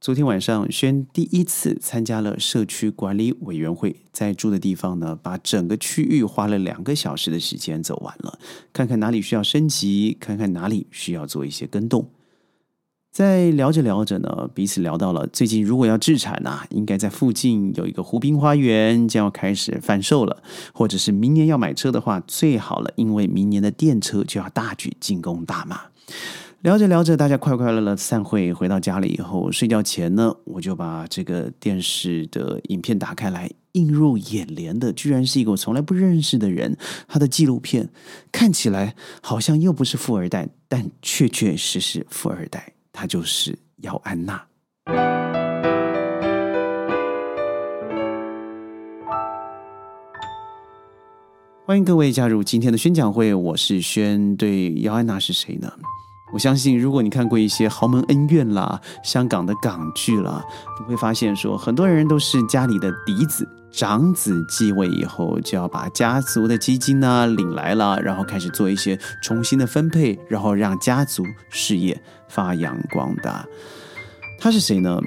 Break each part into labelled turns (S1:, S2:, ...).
S1: 昨天晚上，轩第一次参加了社区管理委员会，在住的地方呢，把整个区域花了两个小时的时间走完了，看看哪里需要升级，看看哪里需要做一些跟动。在聊着聊着呢，彼此聊到了最近如果要置产呐，应该在附近有一个湖滨花园将要开始贩售了，或者是明年要买车的话，最好了，因为明年的电车就要大举进攻大马。聊着聊着，大家快快乐乐散会。回到家里以后，睡觉前呢，我就把这个电视的影片打开来，映入眼帘的居然是一个我从来不认识的人。他的纪录片看起来好像又不是富二代，但确确实实富二代。他就是姚安娜。欢迎各位加入今天的宣讲会，我是轩。对，姚安娜是谁呢？我相信，如果你看过一些豪门恩怨啦、香港的港剧啦，你会发现说，很多人都是家里的嫡子、长子继位以后，就要把家族的基金呢领来了，然后开始做一些重新的分配，然后让家族事业发扬光大。她是谁呢？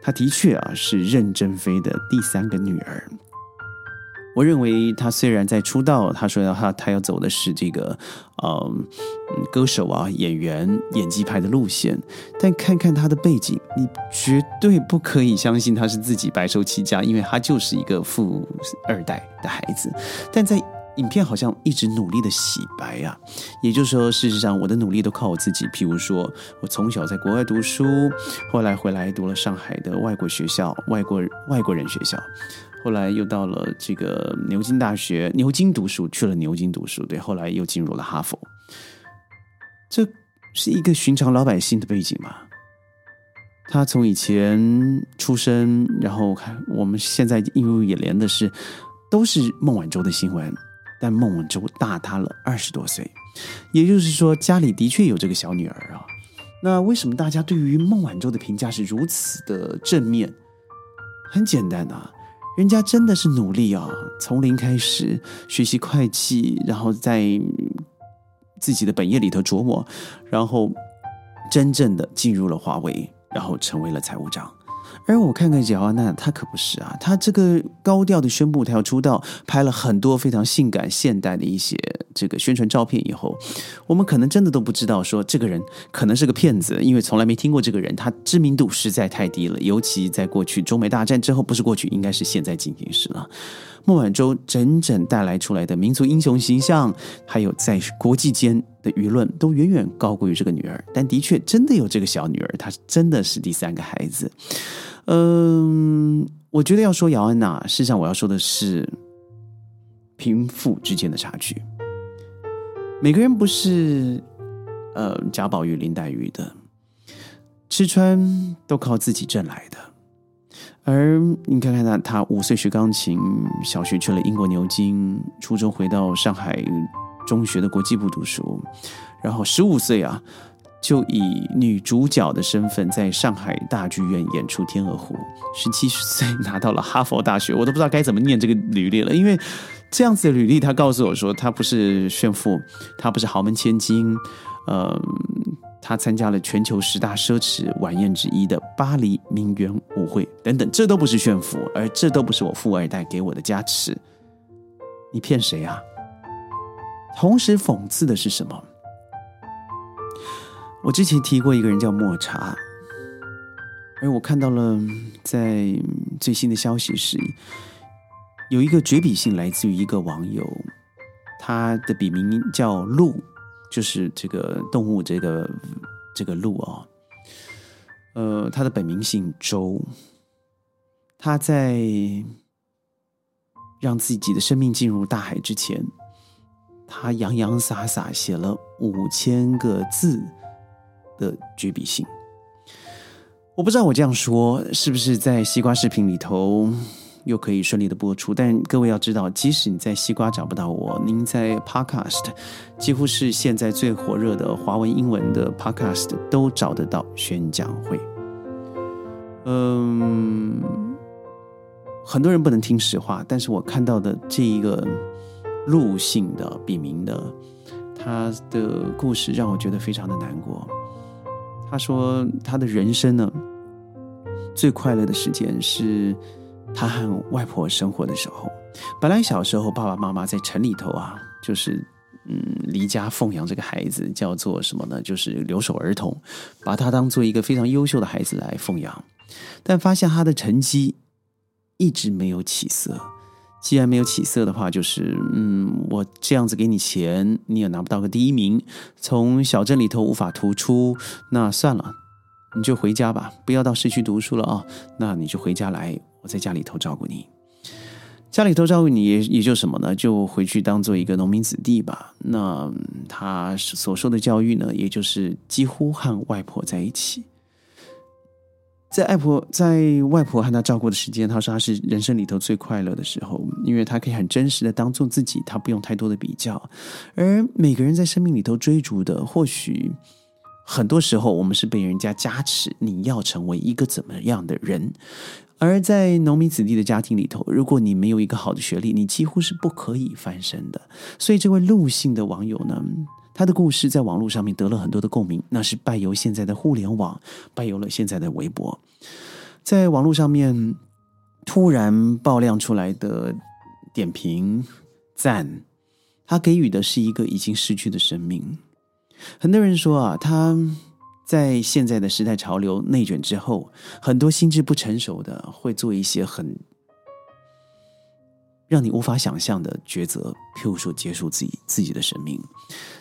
S1: 她的确啊是任正非的第三个女儿。我认为他虽然在出道，他说要他他要走的是这个，嗯，歌手啊、演员、演技派的路线，但看看他的背景，你绝对不可以相信他是自己白手起家，因为他就是一个富二代的孩子。但在影片好像一直努力的洗白啊，也就是说，事实上我的努力都靠我自己。譬如说我从小在国外读书，后来回来读了上海的外国学校，外国外国人学校。后来又到了这个牛津大学，牛津读书去了牛津读书，对，后来又进入了哈佛。这是一个寻常老百姓的背景吗？他从以前出生，然后看我们现在映入眼帘的是，都是孟晚舟的新闻，但孟晚舟大他了二十多岁，也就是说家里的确有这个小女儿啊。那为什么大家对于孟晚舟的评价是如此的正面？很简单啊。人家真的是努力啊，从零开始学习会计，然后在自己的本业里头琢磨，然后真正的进入了华为，然后成为了财务长。而我看看姚安娜，她可不是啊，她这个高调的宣布她要出道，拍了很多非常性感现代的一些这个宣传照片以后，我们可能真的都不知道说这个人可能是个骗子，因为从来没听过这个人，他知名度实在太低了，尤其在过去中美大战之后，不是过去，应该是现在进行时了。孟晚舟整整带来出来的民族英雄形象，还有在国际间的舆论，都远远高过于这个女儿。但的确，真的有这个小女儿，她真的是第三个孩子。嗯，我觉得要说姚安娜，事实上我要说的是贫富之间的差距。每个人不是呃贾宝玉、林黛玉的，吃穿都靠自己挣来的。而你看看他，他五岁学钢琴，小学去了英国牛津，初中回到上海中学的国际部读书，然后十五岁啊，就以女主角的身份在上海大剧院演出《天鹅湖》，十七岁拿到了哈佛大学，我都不知道该怎么念这个履历了，因为这样子的履历，他告诉我说，他不是炫富，他不是豪门千金，呃。他参加了全球十大奢侈晚宴之一的巴黎名媛舞会等等，这都不是炫富，而这都不是我富二代给我的加持。你骗谁啊？同时讽刺的是什么？我之前提过一个人叫抹茶，而我看到了在最新的消息是，有一个绝笔信来自于一个网友，他的笔名叫鹿。就是这个动物，这个这个鹿哦，呃，他的本名姓周，他在让自己的生命进入大海之前，他洋洋洒洒写了五千个字的绝笔信。我不知道我这样说是不是在西瓜视频里头。又可以顺利的播出，但各位要知道，即使你在西瓜找不到我，您在 Podcast 几乎是现在最火热的华文英文的 Podcast 都找得到宣讲会。嗯，很多人不能听实话，但是我看到的这一个陆姓的笔名的，他的故事让我觉得非常的难过。他说他的人生呢，最快乐的时间是他和外婆生活的时候。本来小时候爸爸妈妈在城里头啊，就是嗯离家奉养这个孩子，叫做什么呢？就是留守儿童，把他当做一个非常优秀的孩子来奉养。但发现他的成绩一直没有起色。既然没有起色的话，就是嗯，我这样子给你钱，你也拿不到个第一名，从小镇里头无法突出，那算了，你就回家吧，不要到市区读书了啊。那你就回家来，我在家里头照顾你。家里头照顾你也也就什么呢？就回去当做一个农民子弟吧。那他所受的教育呢，也就是几乎和外婆在一起。在外婆在外婆和他照顾的时间，他说他是人生里头最快乐的时候，因为他可以很真实的当做自己，他不用太多的比较。而每个人在生命里头追逐的，或许很多时候我们是被人家加持，你要成为一个怎么样的人？而在农民子弟的家庭里头，如果你没有一个好的学历，你几乎是不可以翻身的。所以这位陆姓的网友呢？他的故事在网络上面得了很多的共鸣，那是拜由现在的互联网，拜由了现在的微博，在网络上面突然爆亮出来的点评赞，他给予的是一个已经失去的生命。很多人说啊，他在现在的时代潮流内卷之后，很多心智不成熟的会做一些很。让你无法想象的抉择，譬如说结束自己自己的生命。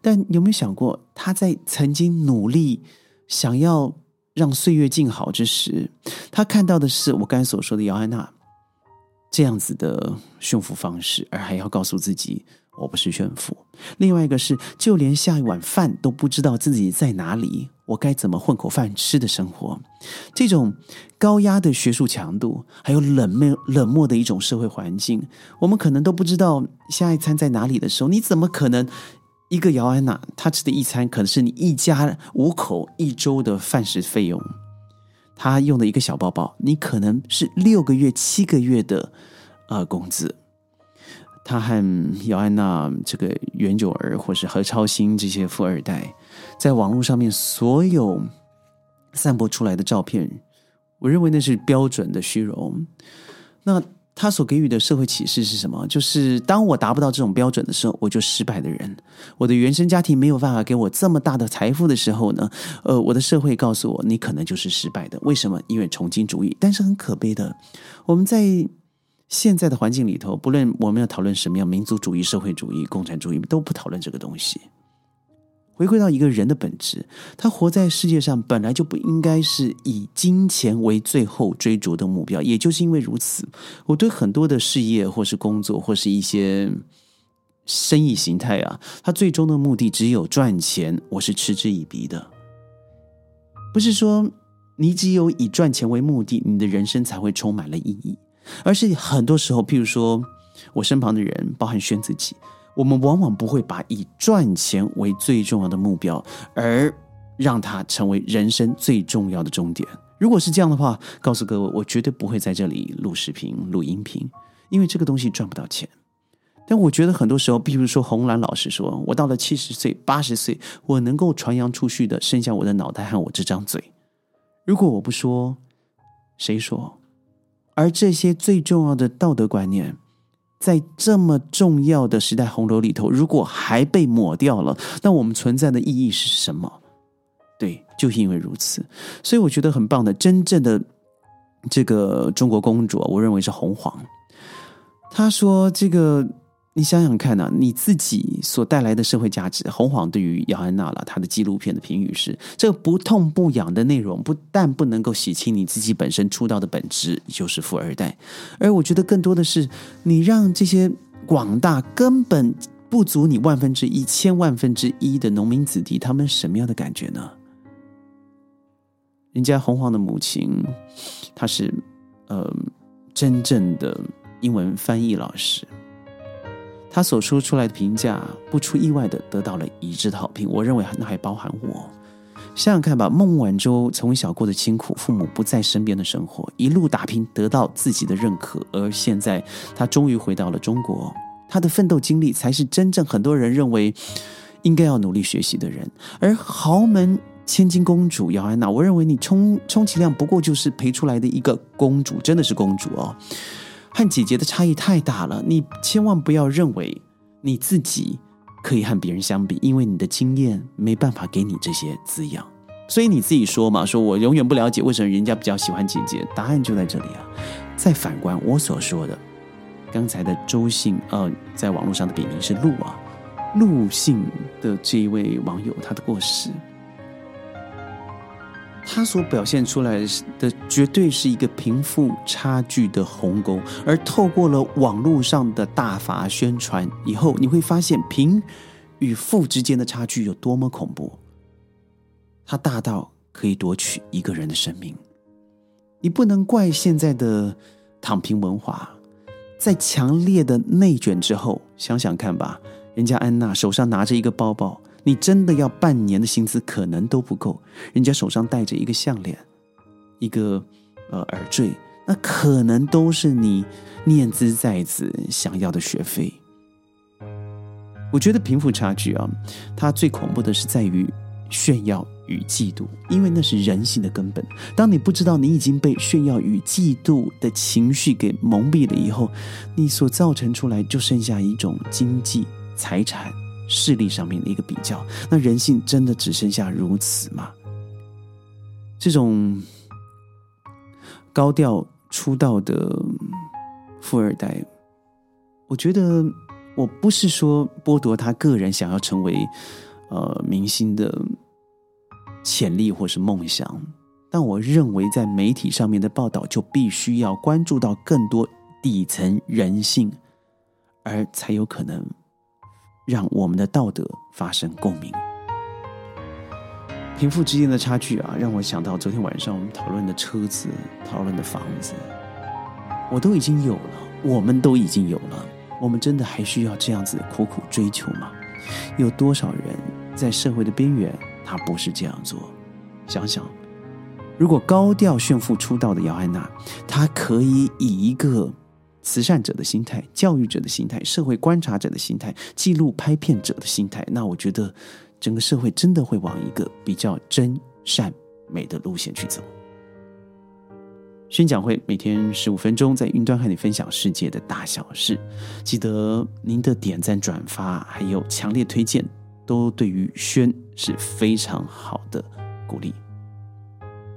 S1: 但有没有想过，他在曾经努力想要让岁月静好之时，他看到的是我刚才所说的姚安娜这样子的驯服方式，而还要告诉自己我不是炫富。另外一个是，就连下一碗饭都不知道自己在哪里。我该怎么混口饭吃的生活？这种高压的学术强度，还有冷漠冷漠的一种社会环境，我们可能都不知道下一餐在哪里的时候，你怎么可能一个姚安娜，她吃的一餐可能是你一家五口一周的饭食费用？她用的一个小包包，你可能是六个月、七个月的呃工资。他和姚安娜这个袁九儿，或是何超欣这些富二代，在网络上面所有散播出来的照片，我认为那是标准的虚荣。那他所给予的社会启示是什么？就是当我达不到这种标准的时候，我就失败的人。我的原生家庭没有办法给我这么大的财富的时候呢？呃，我的社会告诉我，你可能就是失败的。为什么？因为重金主义。但是很可悲的，我们在。现在的环境里头，不论我们要讨论什么样民族主义、社会主义、共产主义，都不讨论这个东西。回归到一个人的本质，他活在世界上本来就不应该是以金钱为最后追逐的目标。也就是因为如此，我对很多的事业或是工作或是一些生意形态啊，它最终的目的只有赚钱，我是嗤之以鼻的。不是说你只有以赚钱为目的，你的人生才会充满了意义。而是很多时候，譬如说我身旁的人，包含轩自己，我们往往不会把以赚钱为最重要的目标，而让它成为人生最重要的终点。如果是这样的话，告诉各位，我绝对不会在这里录视频、录音频，因为这个东西赚不到钱。但我觉得很多时候，比如说红兰老师说，我到了七十岁、八十岁，我能够传扬出去的，剩下我的脑袋和我这张嘴。如果我不说，谁说？而这些最重要的道德观念，在这么重要的时代洪流里头，如果还被抹掉了，那我们存在的意义是什么？对，就是因为如此，所以我觉得很棒的，真正的这个中国公主，我认为是红黄。她说这个。你想想看呐，你自己所带来的社会价值，红黄对于姚安娜了，他的纪录片的评语是：这个不痛不痒的内容，不但不能够洗清你自己本身出道的本质，就是富二代。而我觉得更多的是，你让这些广大根本不足你万分之一、千万分之一的农民子弟，他们什么样的感觉呢？人家红黄的母亲，她是呃真正的英文翻译老师。他所说出来的评价，不出意外的得到了一致的好评。我认为那还包含我。想想看吧，孟晚舟从小过得清苦，父母不在身边的生活，一路打拼得到自己的认可，而现在他终于回到了中国。他的奋斗经历才是真正很多人认为应该要努力学习的人。而豪门千金公主姚安娜，我认为你充充其量不过就是陪出来的一个公主，真的是公主哦，和姐姐的差异太大了。你千万不要认为你自己可以和别人相比，因为你的经验没办法给你这些滋养。所以你自己说嘛，说我永远不了解为什么人家比较喜欢姐姐，答案就在这里啊。再反观我所说的，刚才的周姓，呃，在网络上的笔名是陆啊，陆姓的这一位网友，他的过世。他所表现出来的绝对是一个贫富差距的鸿沟，而透过了网络上的大法宣传以后，你会发现贫与富之间的差距有多么恐怖。它大到可以夺取一个人的生命。你不能怪现在的躺平文化，在强烈的内卷之后，想想看吧，人家安娜手上拿着一个包包。你真的要半年的薪资可能都不够，人家手上戴着一个项链，一个呃耳坠，那可能都是你念兹在兹想要的学费。我觉得贫富差距啊，它最恐怖的是在于炫耀与嫉妒，因为那是人性的根本。当你不知道你已经被炫耀与嫉妒的情绪给蒙蔽了以后，你所造成出来就剩下一种经济财产。势力上面的一个比较，那人性真的只剩下如此吗？这种高调出道的富二代，我觉得我不是说剥夺他个人想要成为呃明星的潜力或是梦想，但我认为在媒体上面的报道就必须要关注到更多底层人性，而才有可能。让我们的道德发生共鸣。贫富之间的差距啊，让我想到昨天晚上我们讨论的车子、讨论的房子，我都已经有了，我们都已经有了，我们真的还需要这样子苦苦追求吗？有多少人在社会的边缘，他不是这样做？想想，如果高调炫富出道的姚安娜，她可以以一个。慈善者的心态、教育者的心态、社会观察者的心态、记录拍片者的心态，那我觉得整个社会真的会往一个比较真善美的路线去走。宣讲会每天十五分钟，在云端和你分享世界的大小事。记得您的点赞、转发，还有强烈推荐，都对于宣是非常好的鼓励。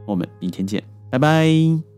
S1: 我们明天见，拜拜。